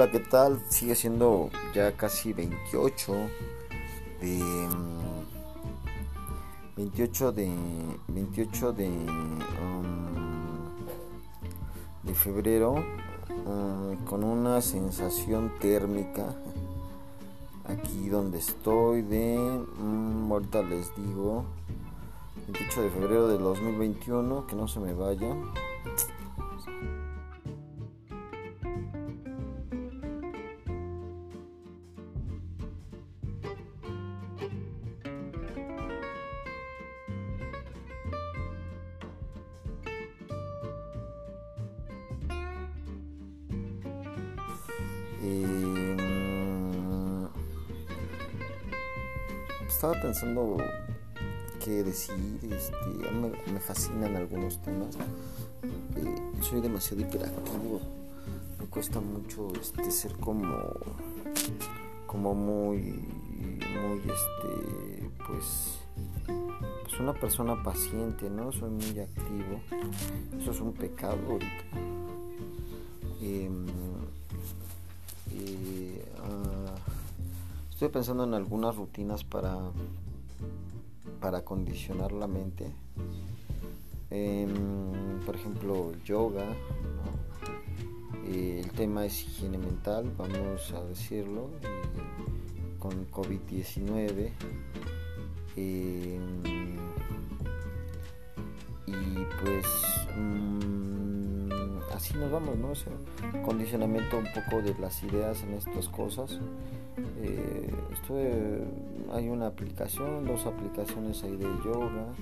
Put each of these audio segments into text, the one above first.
Hola, ¿qué tal? Sigue siendo ya casi 28 de 28 de 28 de um, de febrero um, con una sensación térmica aquí donde estoy de um, ahorita les digo 28 de febrero del 2021 que no se me vaya Mm, estaba pensando qué decir, este, me, fascinan algunos temas. Eh, soy demasiado hiperactivo, me cuesta mucho este, ser como, como muy, muy, este, pues, pues una persona paciente, ¿no? Soy muy activo. Eso es un pecado. Pensando en algunas rutinas para para condicionar la mente em, por ejemplo yoga el tema es higiene mental vamos a decirlo con COVID-19 em, y pues así nos vamos, ¿no? O condicionamiento un poco de las ideas en estas cosas. Eh, hay una aplicación, dos aplicaciones ahí de yoga,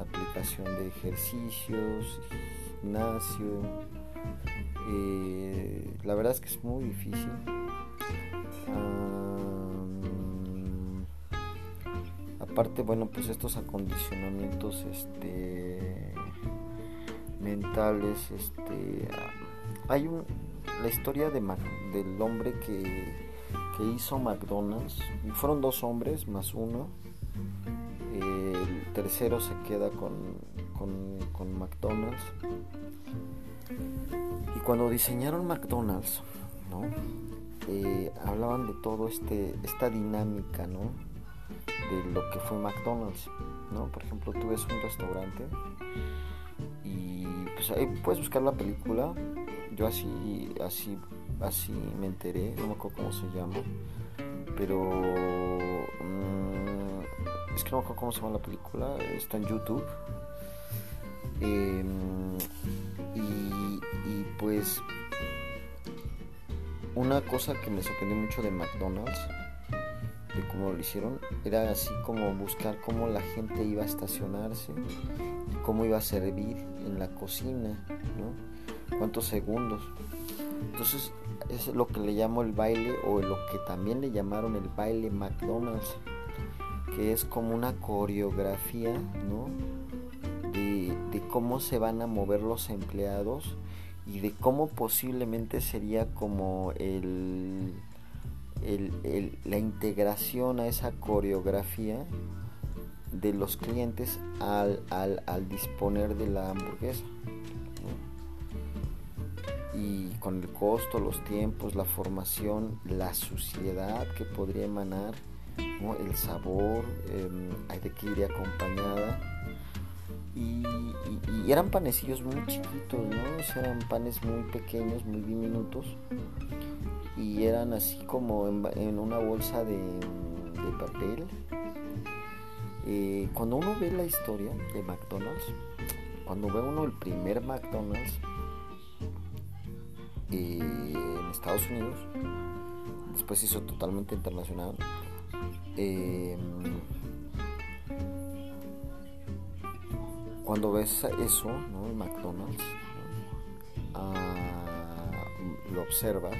aplicación de ejercicios, gimnasio. Eh, la verdad es que es muy difícil. aparte, bueno, pues estos acondicionamientos, este mentales este hay un la historia de del hombre que, que hizo McDonald's fueron dos hombres más uno el tercero se queda con, con, con McDonald's y cuando diseñaron McDonald's ¿no? Eh, hablaban de todo este esta dinámica ¿no? de lo que fue McDonald's ¿no? por ejemplo tú ves un restaurante pues ahí puedes buscar la película. Yo así, así, así me enteré, no me acuerdo cómo se llama, pero mm, es que no me acuerdo cómo se llama la película, está en YouTube. Em, y, y pues una cosa que me sorprendió mucho de McDonald's de cómo lo hicieron era así como buscar cómo la gente iba a estacionarse cómo iba a servir en la cocina, ¿no? Cuántos segundos. Entonces, es lo que le llamo el baile o lo que también le llamaron el baile McDonald's, que es como una coreografía, ¿no? De, cómo se van a mover los empleados y de cómo posiblemente sería como el, el, la integración a esa coreografía de los clientes al, al, disponer de la hamburguesa. Y con el costo, los tiempos, la formación, la suciedad que podría emanar, el sabor, hay em, de que iría acompañada. Y, eran panecillos muy chiquitos, ¿no? eran panes muy pequeños, muy diminutos. Y eran así como en, una bolsa de, de papel eh, cuando uno ve la historia de McDonald's, cuando ve uno el primer McDonald's en Estados Unidos, después hizo totalmente internacional. Eh, cuando ves eso, ¿no? el McDonald's, ah, lo observas,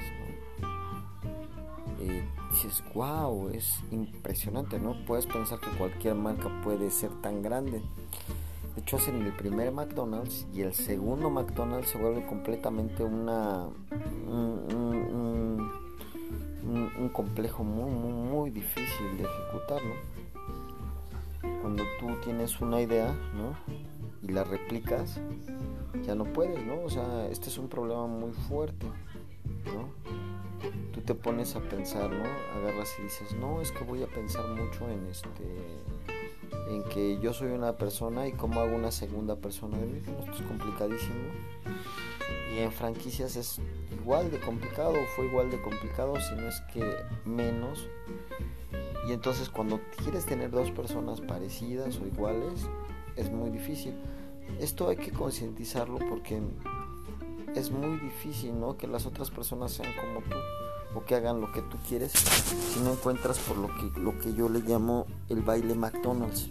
dices, wow, es impresionante, ¿no? Puedes pensar que cualquier marca puede ser tan grande. De hecho, hacen el primer McDonald's y el segundo McDonald's se vuelve completamente una un, complejo muy, muy, difícil de ejecutar, ¿no? Cuando tú tienes una idea, ¿no? Y la replicas, ya no puedes, ¿no? O sea, este es un problema muy fuerte. ¿no? Tú te pones a pensar, ¿no? Agarras y dices, no, es que voy a pensar mucho en este en que yo soy una persona y cómo hago una segunda persona de mí. Esto es complicadísimo. Y en franquicias es igual de complicado, fue igual de complicado, si no es que menos. Y entonces cuando quieres tener dos personas parecidas o iguales, es muy difícil. Esto hay que concientizarlo porque es muy difícil, ¿no? Que las otras personas sean como tú o que hagan lo que tú quieres si no encuentras por lo que lo que yo le llamo el baile McDonald's.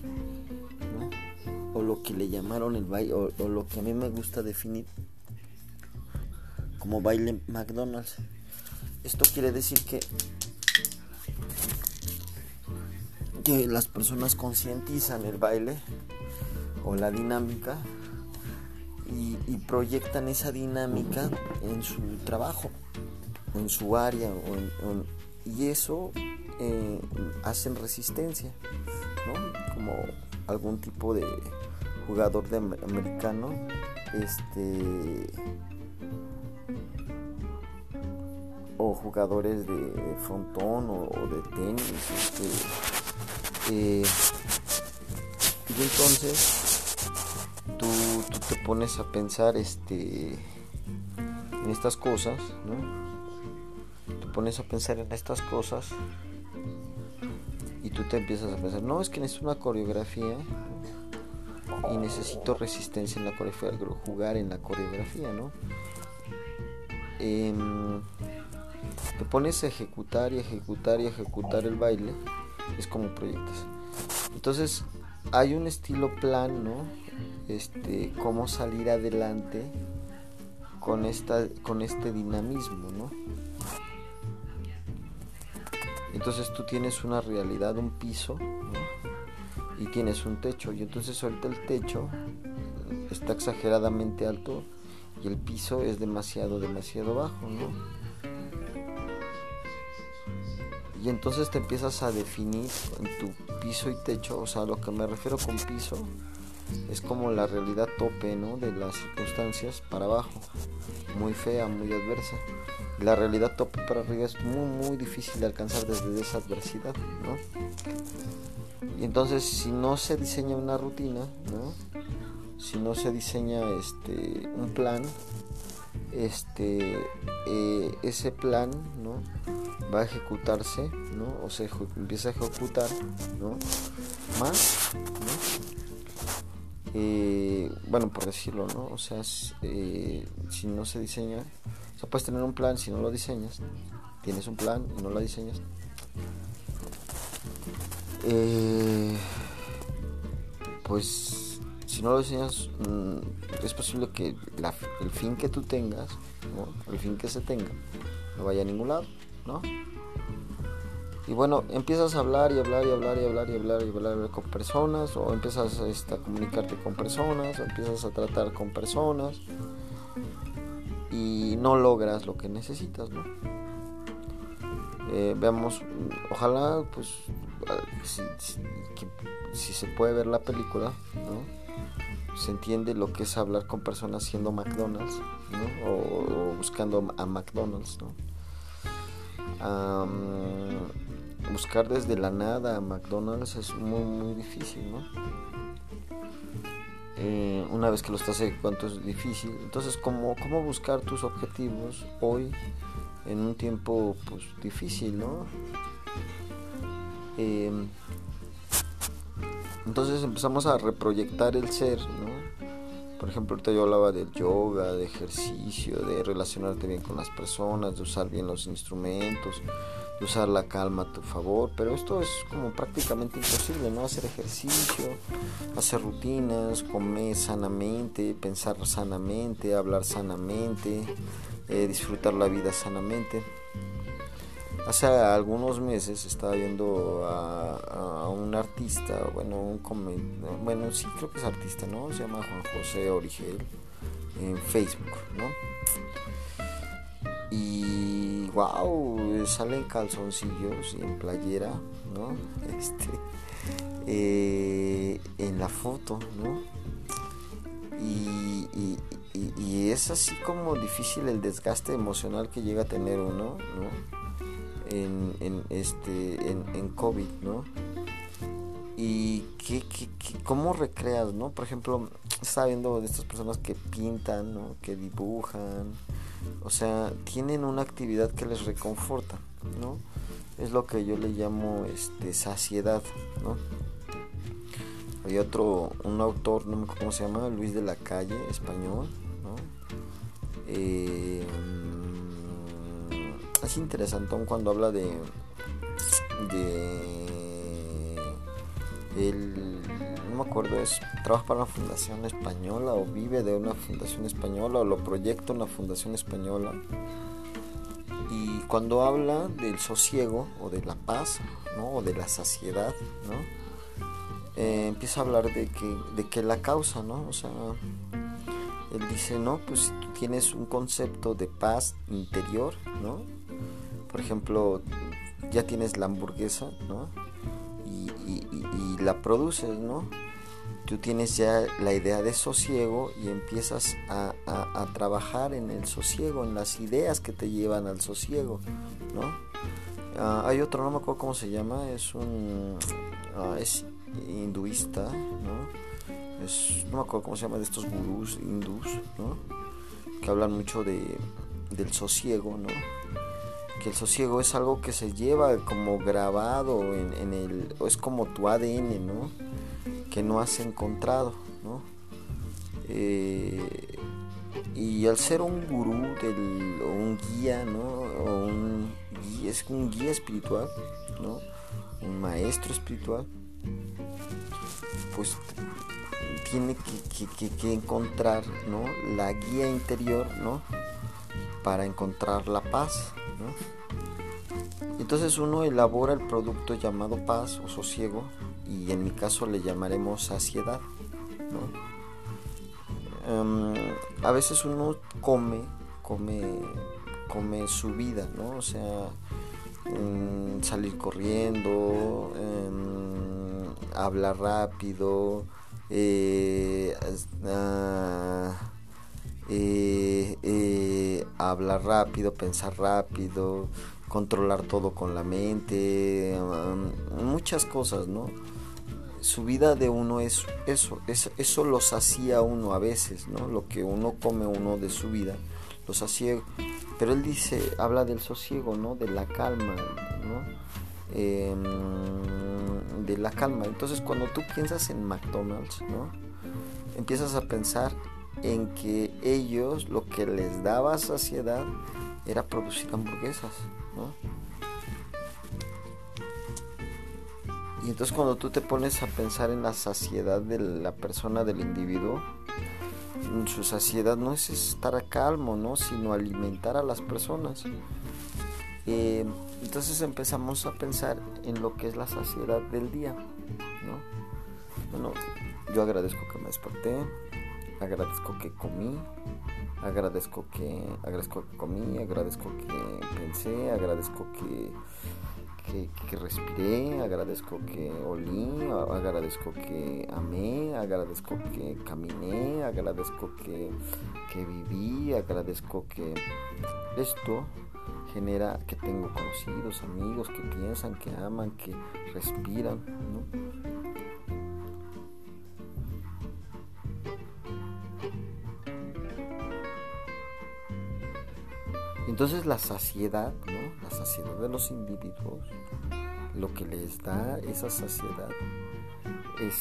O lo que le llamaron el baile o, o lo que a mí me gusta definir como baile McDonald's. Esto quiere decir que que las personas concientizan el baile o la dinámica y, proyectan esa dinámica en su trabajo, en su área, y eso eh, hacen resistencia, ¿no? Como algún tipo de jugador de americano, este o jugadores de frontón o, de tenis, este, eh, y entonces tú, te pones a pensar este, en estas cosas, ¿no? Pones a pensar en estas cosas y tú te empiezas a pensar, no, es que necesito una coreografía y necesito resistencia en la coreografía, jugar en la coreografía, ¿no? Em, te pones a ejecutar y ejecutar y ejecutar el baile es como proyectas. Entonces, hay un estilo plan, ¿no? Este, cómo salir adelante con esta con este dinamismo, ¿no? Entonces tú tienes una realidad, un piso, Y tienes un techo. Y entonces ahorita el techo está exageradamente alto y el piso es demasiado, demasiado bajo, ¿no? y entonces te empiezas a definir en tu piso y techo, o sea, lo que me refiero con piso es como la realidad tope, ¿no? De las circunstancias para abajo, muy fea, muy adversa. La realidad tope para arriba es muy, muy difícil de alcanzar desde esa adversidad, ¿no? Y entonces, si no se diseña una rutina, ¿no? Si no se diseña este, un plan, este, eh, ese plan, ¿no? va a ejecutarse, ¿no? O se empieza a ejecutar, ¿no? Más, eh, bueno, por decirlo, ¿no? O sea, eh, si no se diseña, o sea, puedes tener un plan si no lo diseñas, tienes un plan y no lo diseñas. Eh, pues si no lo diseñas, mm, es posible que el fin que tú tengas, ¿no? el fin que se tenga, no vaya a ningún lado. ¿no? Y bueno, empiezas a hablar y hablar y hablar y hablar y hablar y hablar con personas, o empiezas este, a comunicarte con personas, o empiezas a tratar con personas no logras lo que necesitas, ¿no? Eh, veamos, ojalá, pues, si, se puede ver la película, ¿no? Se entiende lo que es hablar con personas siendo McDonald's, ¿no? o, o buscando a McDonald's, ¿no? buscar desde la nada a McDonald's es muy muy difícil, ¿no? Eh, una vez que lo estás ejecutando es difícil. Entonces, ¿cómo, ¿cómo buscar tus objetivos hoy en un tiempo pues, difícil, ¿no? Em, entonces empezamos a reproyectar el ser, ¿no? Por ejemplo, ahorita yo hablaba del yoga, de ejercicio, de relacionarte bien con las personas, de usar bien los instrumentos, de usar la calma a tu favor, pero esto es como prácticamente imposible, ¿no? Hacer ejercicio, hacer rutinas, comer sanamente, pensar sanamente, hablar sanamente, eh, disfrutar la vida sanamente. Hace algunos meses estaba viendo a, un artista, bueno, un bueno, sí creo que es artista, ¿no? Se llama Juan José Origel en Facebook, ¿no? Y wow, salen calzoncillos y en playera, ¿no? Este, eh, en la foto, ¿no? Y, es así como difícil el desgaste emocional que llega a tener uno, ¿no? En, en este, en, en COVID, ¿no? Y qué, qué, cómo recreas, ¿no? Por ejemplo, estaba viendo de estas personas que pintan, ¿no? Que dibujan, o sea, tienen una actividad que les reconforta, ¿no? Es lo que yo le llamo este, saciedad, ¿no? Hay otro, un autor, no me acuerdo cómo se llama, Luis de la Calle, español, ¿no? Eh, es interesantón cuando habla de, de él, no me acuerdo, es trabaja para una fundación española o vive de una fundación española o lo proyecta una fundación española. Y cuando habla del sosiego o de la paz, ¿no? o de la saciedad, ¿no? Eh, empieza a hablar de que, de que la causa, ¿no? O sea, él dice, no, pues si tú tienes un concepto de paz interior, ¿no? Por ejemplo, ya tienes la hamburguesa, ¿no? y, la produces, ¿no? Tú tienes ya la idea de sosiego y empiezas a, trabajar en el sosiego, en las ideas que te llevan al sosiego, ¿no? Ah, hay otro, no me acuerdo cómo se llama, es un... Ah, es hinduista, ¿no? Es, no me acuerdo cómo se llama, de estos gurús hindús, ¿no? Que hablan mucho de, del sosiego, ¿no? que el sosiego es algo que se lleva como grabado en, el, es como tu ADN, ¿no? Que no has encontrado, ¿no? Eh, y al ser un gurú del, o un guía, ¿no? O un es un guía espiritual, ¿no? Un maestro espiritual, pues tiene que, que, que encontrar, ¿no? La guía interior, ¿no? Para encontrar la paz, entonces uno elabora el producto llamado paz o sosiego y en mi caso le llamaremos saciedad. Em, a veces uno come, come, come su vida, ¿no? O sea, salir corriendo, hablar rápido, eh, ah, eh, eh, hablar rápido, pensar rápido, controlar todo con la mente, um, muchas cosas, ¿no? Su vida de uno es eso, eso lo hacía uno a veces, ¿no? Lo que uno come uno de su vida, lo hacía Pero él dice, habla del sosiego, ¿no? De la calma, ¿no? Em, de la calma. Entonces cuando tú piensas en McDonald's, ¿no? Empiezas a pensar en que ellos lo que les daba saciedad era producir hamburguesas, ¿no? Y entonces cuando tú te pones a pensar en la saciedad de la persona, del individuo, su saciedad no es estar calmo, ¿no? Sino alimentar a las personas. Eh, entonces empezamos a pensar en lo que es la saciedad del día, ¿no? Bueno, yo agradezco que me desperté, agradezco que comí, agradezco que agradezco que comí, agradezco que pensé, agradezco que, que, respiré, agradezco que olí, agradezco que amé, agradezco que caminé, agradezco que, que viví, agradezco que esto genera que tengo conocidos, amigos que piensan, que aman, que respiran, ¿no? Entonces la saciedad, ¿no? La saciedad de los individuos, lo que les da esa saciedad es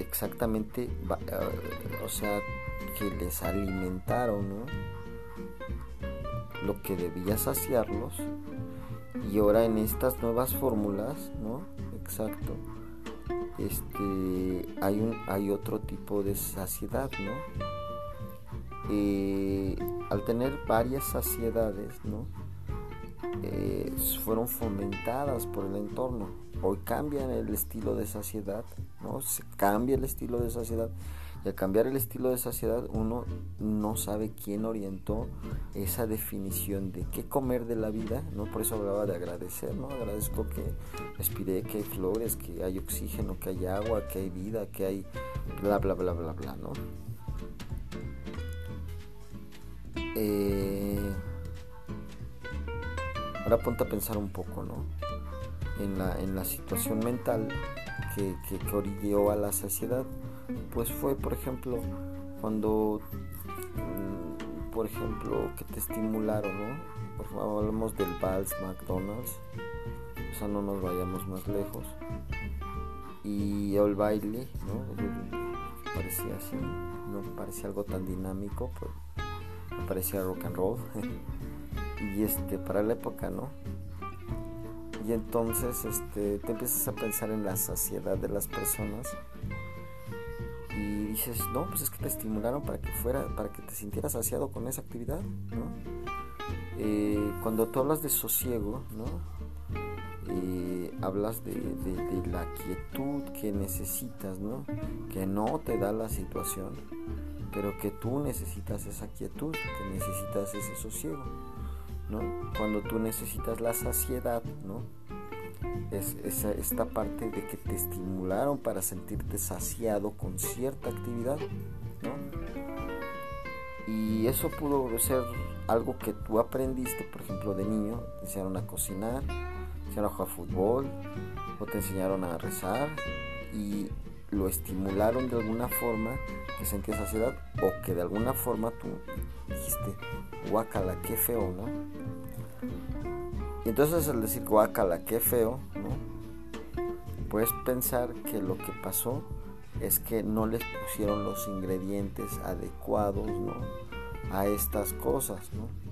exactamente, eh, o sea, que les alimentaron, ¿no? Lo que debía saciarlos. Y ahora en estas nuevas fórmulas, ¿no? Exacto. Este, hay un, hay otro tipo de saciedad, ¿no? Eh, al tener varias saciedades, ¿no? Eh, fueron fomentadas por el entorno. Hoy cambian el estilo de saciedad, ¿no? Cambia el estilo de saciedad. Y al cambiar el estilo de saciedad, uno no sabe quién orientó esa definición de qué comer de la vida, ¿no? Por eso hablaba de agradecer, ¿no? Agradezco que respiré, que hay flores, que hay oxígeno, que hay agua, que hay vida, que hay bla, bla, bla, bla, bla, ¿no? Eh, ahora ponte a pensar un poco, ¿no? En la, en la situación mental que, que, que a la saciedad, pues fue, por ejemplo, cuando, mm, por ejemplo, que te estimularon, ¿no? Por favor, hablamos del Vals McDonald's, o sea, no nos vayamos más lejos. Y el baile, ¿no? Parecía así, no parecía algo tan dinámico, pues parecía rock and roll. y este, para la época, ¿no? Y entonces este, te empiezas a pensar en la saciedad de las personas y dices, no, pues es que te estimularon para que fuera, para que te sintieras saciado con esa actividad, ¿no? Eh, cuando tú hablas de sosiego, ¿no? Eh, hablas de, de, la quietud que necesitas, ¿no? Que no te da la situación, pero que tú necesitas esa quietud, que necesitas ese sosiego, ¿no? Cuando tú necesitas la saciedad, ¿no? Es esa, esta parte de que te estimularon para sentirte saciado con cierta actividad, ¿no? Y eso pudo ser algo que tú aprendiste, por ejemplo, de niño, te enseñaron a cocinar, te enseñaron a jugar fútbol, o te enseñaron a rezar y lo estimularon de alguna forma que sentías saciedad o que de alguna forma tú dijiste, guacala, qué feo, ¿no? Y entonces al decir guacala, qué feo, ¿no? Puedes pensar que lo que pasó es que no les pusieron los ingredientes adecuados, ¿no? A estas cosas, ¿no?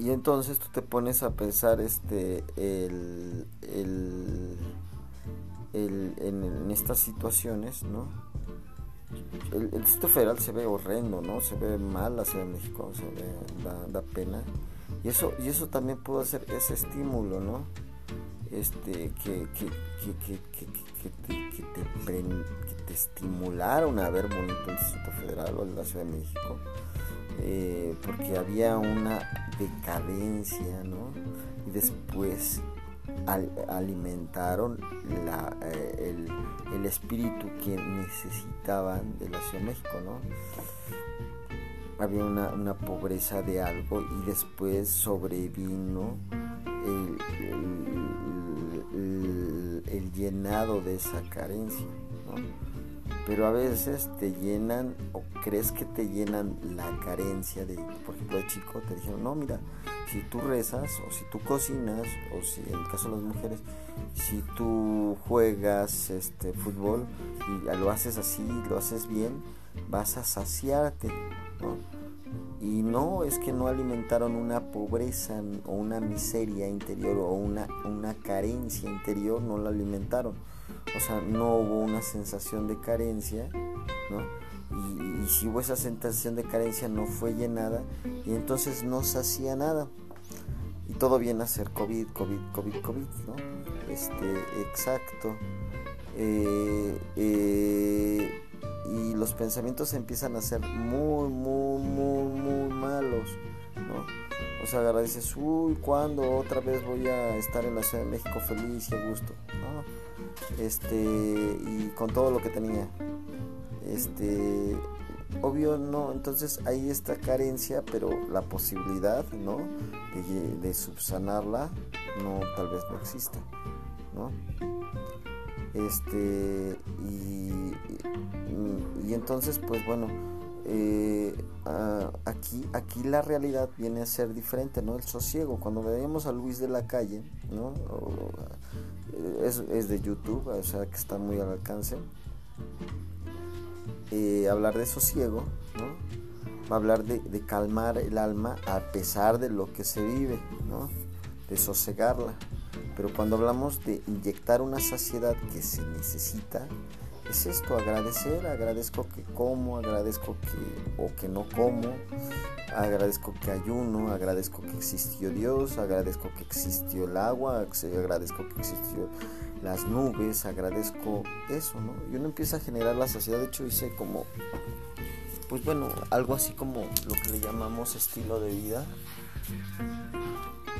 Y entonces tú te pones a pensar este el, el, el en, estas situaciones, ¿no? El, Distrito Federal se ve horrendo, ¿no? Se ve mal la Ciudad de México, se ve, da, da pena. Y eso, y eso también puede ser ese estímulo, ¿no? Este, que, que, que, que, que te, que, te, que te estimularon a ver bonito el Distrito Federal o la Ciudad de México. Eh, porque había una decadencia, ¿no? Y después al, alimentaron la, eh, el, el, espíritu que necesitaban de la Ciudad de México, ¿no? había una, pobreza de algo y después sobrevino el, llenado de esa carencia. ¿no? Pero a veces te llenan o crees que te llenan la carencia de, por ejemplo, de chico te dijeron, no, mira, si tú rezas o si tú cocinas o si en el caso de las mujeres, si tú juegas este fútbol y lo haces así, lo haces bien, vas a saciarte. Y no es que no alimentaron una pobreza o una miseria interior o una, una carencia interior, no la alimentaron. O sea, no hubo una sensación de carencia, ¿no? Y, si hubo esa sensación de carencia no fue llenada y entonces no se hacía nada. Y todo viene a ser COVID, COVID, COVID, COVID, ¿no? Este, exacto. Eh, eh, y los pensamientos empiezan a ser muy, muy, muy, muy malos, ¿no? O sea, ahora dices, uy, ¿cuándo otra vez voy a estar en la Ciudad de México feliz y a gusto? ¿no? Este, y con todo lo que tenía. Este, obvio no, entonces hay esta carencia, pero la posibilidad, ¿no? De, subsanarla, no, tal vez no exista, ¿no? Este, y, y, entonces, pues bueno, eh, aquí, aquí la realidad viene a ser diferente, ¿no? El sosiego. Cuando veíamos a Luis de la calle, ¿no? Es, es, de YouTube, o sea que está muy al alcance. Eh, hablar de sosiego, ¿no? Hablar de, de, calmar el alma a pesar de lo que se vive, ¿no? De sosegarla. Pero cuando hablamos de inyectar una saciedad que se necesita, es esto, agradecer, agradezco que como, agradezco que o que no como, agradezco que ayuno, agradezco que existió Dios, agradezco que existió el agua, agradezco que existió las nubes, agradezco eso, ¿no? Y uno empieza a generar la saciedad, de hecho hice como, pues bueno, algo así como lo que le llamamos estilo de vida.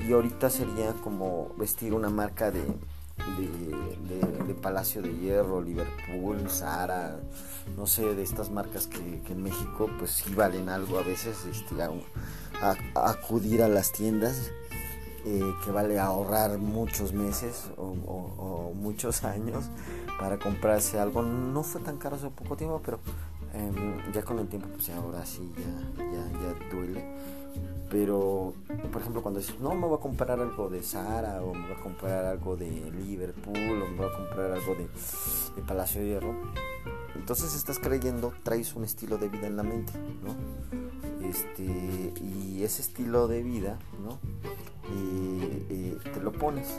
Y ahorita sería como vestir una marca de de, Palacio de Hierro, Liverpool, Zara, no sé, de estas marcas que, en México pues sí valen algo a veces, este, acudir a las tiendas, eh, que vale ahorrar muchos meses o, muchos años para comprarse algo. No fue tan caro hace poco tiempo, pero em, ya con el tiempo pues ahora sí ya, ya duele pero, por ejemplo, cuando dices, no, me voy a comprar algo de Zara, o me voy a comprar algo de Liverpool, o me voy a comprar algo de, Palacio de Hierro, entonces estás creyendo, traes un estilo de vida en la mente, ¿no? Este, y ese estilo de vida, ¿no? Eh, eh, te lo pones.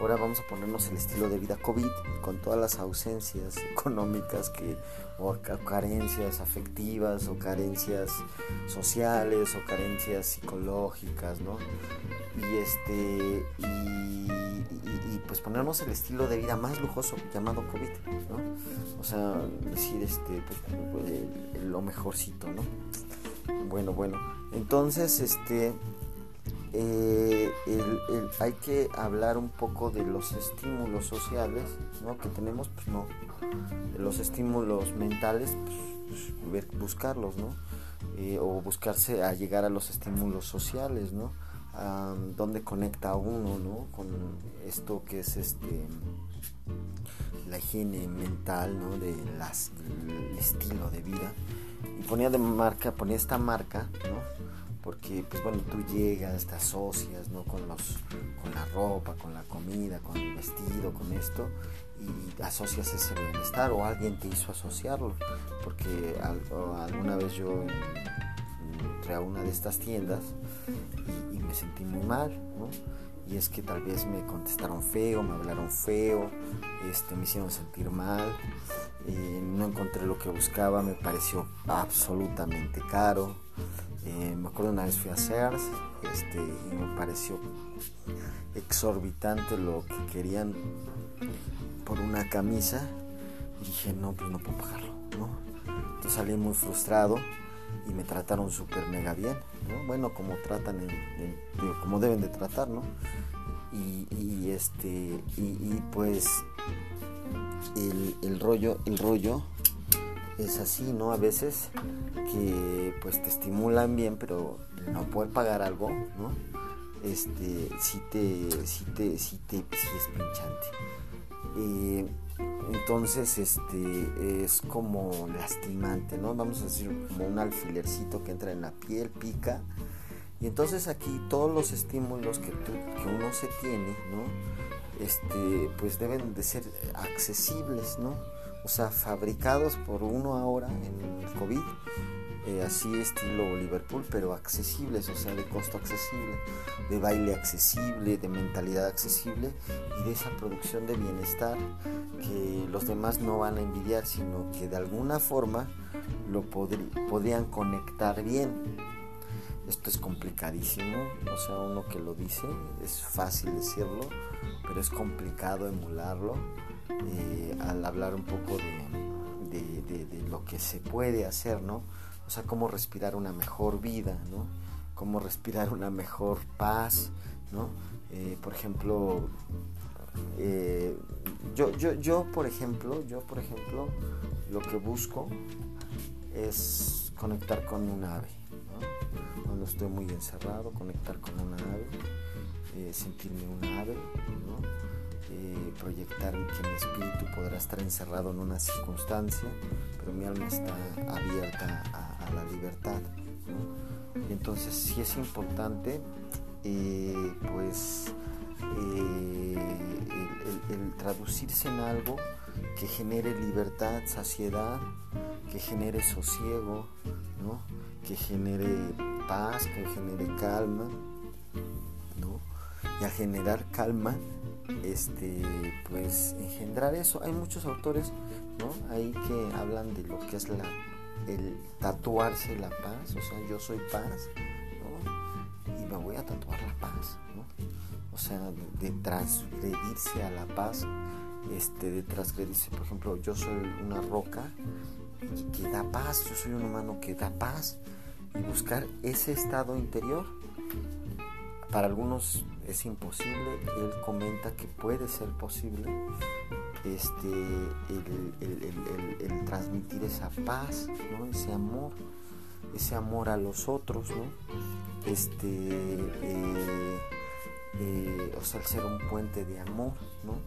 Ahora vamos a ponernos el estilo de vida COVID con todas las ausencias económicas que, o carencias afectivas o carencias sociales o carencias psicológicas, ¿no? Y este y, pues ponernos el estilo de vida más lujoso llamado COVID, ¿no? O sea, decir este pues, lo mejorcito, ¿no? Bueno, bueno. Entonces, este eh, hay que hablar un poco de los estímulos sociales ¿no? que tenemos, pues no, los estímulos mentales, pues, buscarlos, ¿no? Eh, o buscarse a llegar a los estímulos sociales, ¿no? donde conecta uno, ¿no? Con esto que es este la higiene mental, ¿no? De las, del estilo de vida. Y ponía de marca, ponía esta marca, ¿no? porque pues bueno tú llegas te asocias no con los con la ropa con la comida con el vestido con esto y asocias ese bienestar o alguien te hizo asociarlo porque alguna vez yo entré a una de estas tiendas y, me sentí muy mal ¿no? Y es que tal vez me contestaron feo me hablaron feo este me hicieron sentir mal no encontré lo que buscaba me pareció absolutamente caro. Eh, me acuerdo una vez fui a Sears este, y me pareció exorbitante lo que querían por una camisa. Y dije no pues no puedo pagarlo ¿no? entonces salí muy frustrado y me trataron súper mega bien ¿no? bueno como tratan como deben de tratar ¿no? y, este y, pues el, el rollo el rollo es así, ¿no? A veces que pues te estimulan bien, pero no poder pagar algo, ¿no? Este, sí te, sí te, sí te, sí es pinchante. Eh, entonces, este, es como lastimante, ¿no? Vamos a decir como un alfilercito que entra en la piel, pica. Y entonces aquí todos los estímulos que, uno se tiene, ¿no? Este, pues deben de ser accesibles, ¿no? o sea, fabricados por uno ahora en el COVID, eh, así estilo Liverpool, pero accesibles, o sea, de costo accesible, de baile accesible, de mentalidad accesible y de esa producción de bienestar que los demás no van a envidiar, sino que de alguna forma lo podrían conectar bien. Esto es complicadísimo, o sea, uno que lo dice, es fácil decirlo, pero es complicado emularlo eh, al hablar un poco de, lo que se puede hacer, ¿no? O sea, cómo respirar una mejor vida, ¿no? Cómo respirar una mejor paz, ¿no? Eh, por ejemplo, eh, yo, yo, yo, por ejemplo, yo, por ejemplo, lo que busco es conectar con un ave, ¿no? Cuando estoy muy encerrado, conectar con una ave, sentirme un ave, ¿no? Eh, proyectar que mi espíritu podrá estar encerrado en una circunstancia, pero mi alma está abierta a, la libertad. Entonces sí es importante eh, pues eh, el, traducirse en algo que genere libertad, saciedad, que genere sosiego, ¿no? que genere paz, que genere calma, ¿no? y a generar calma este, pues engendrar eso. Hay muchos autores, ¿no? Ahí que hablan de lo que es la, el tatuarse la paz, o sea, yo soy paz, ¿no? Y me voy a tatuar la paz, ¿no? O sea, de transgredirse a la paz, este, de transgredirse, por ejemplo, yo soy una roca que da paz, yo soy un humano que da paz y buscar ese estado interior para algunos es imposible, él comenta que puede ser posible este, el, transmitir esa paz, ¿no? ese amor, ese amor a los otros, ¿no? este, eh, eh, o sea, el ser un puente de amor, ¿no?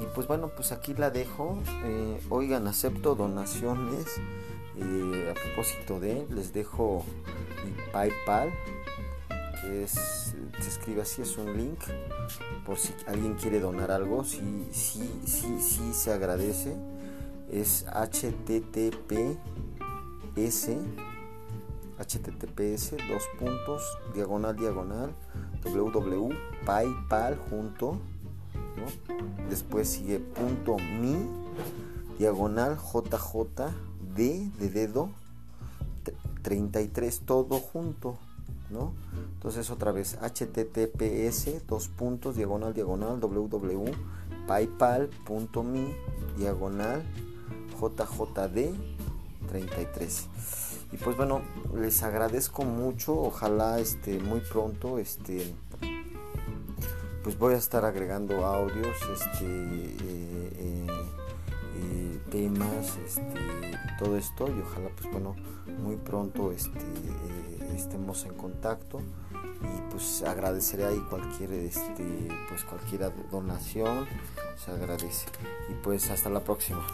Y pues bueno, pues aquí la dejo. Eh, oigan, acepto donaciones. a propósito de, les dejo mi PayPal, es, se escribe así, es un link por si alguien quiere donar algo, sí, sí, sí, sí se agradece. Es https https dos puntos diagonal diagonal www.paypal junto después sigue punto mi diagonal jj de dedo 33 todo junto ¿no? Entonces otra vez https dos puntos diagonal diagonal www.paypal.me diagonal jjd 33 y pues bueno les agradezco mucho ojalá este muy pronto este pues voy a estar agregando audios este eh, eh, eh, temas este todo esto y ojalá pues bueno muy pronto este estemos en contacto. Y pues agradeceré ahí cualquier este pues cualquier donación se agradece. Y pues hasta la próxima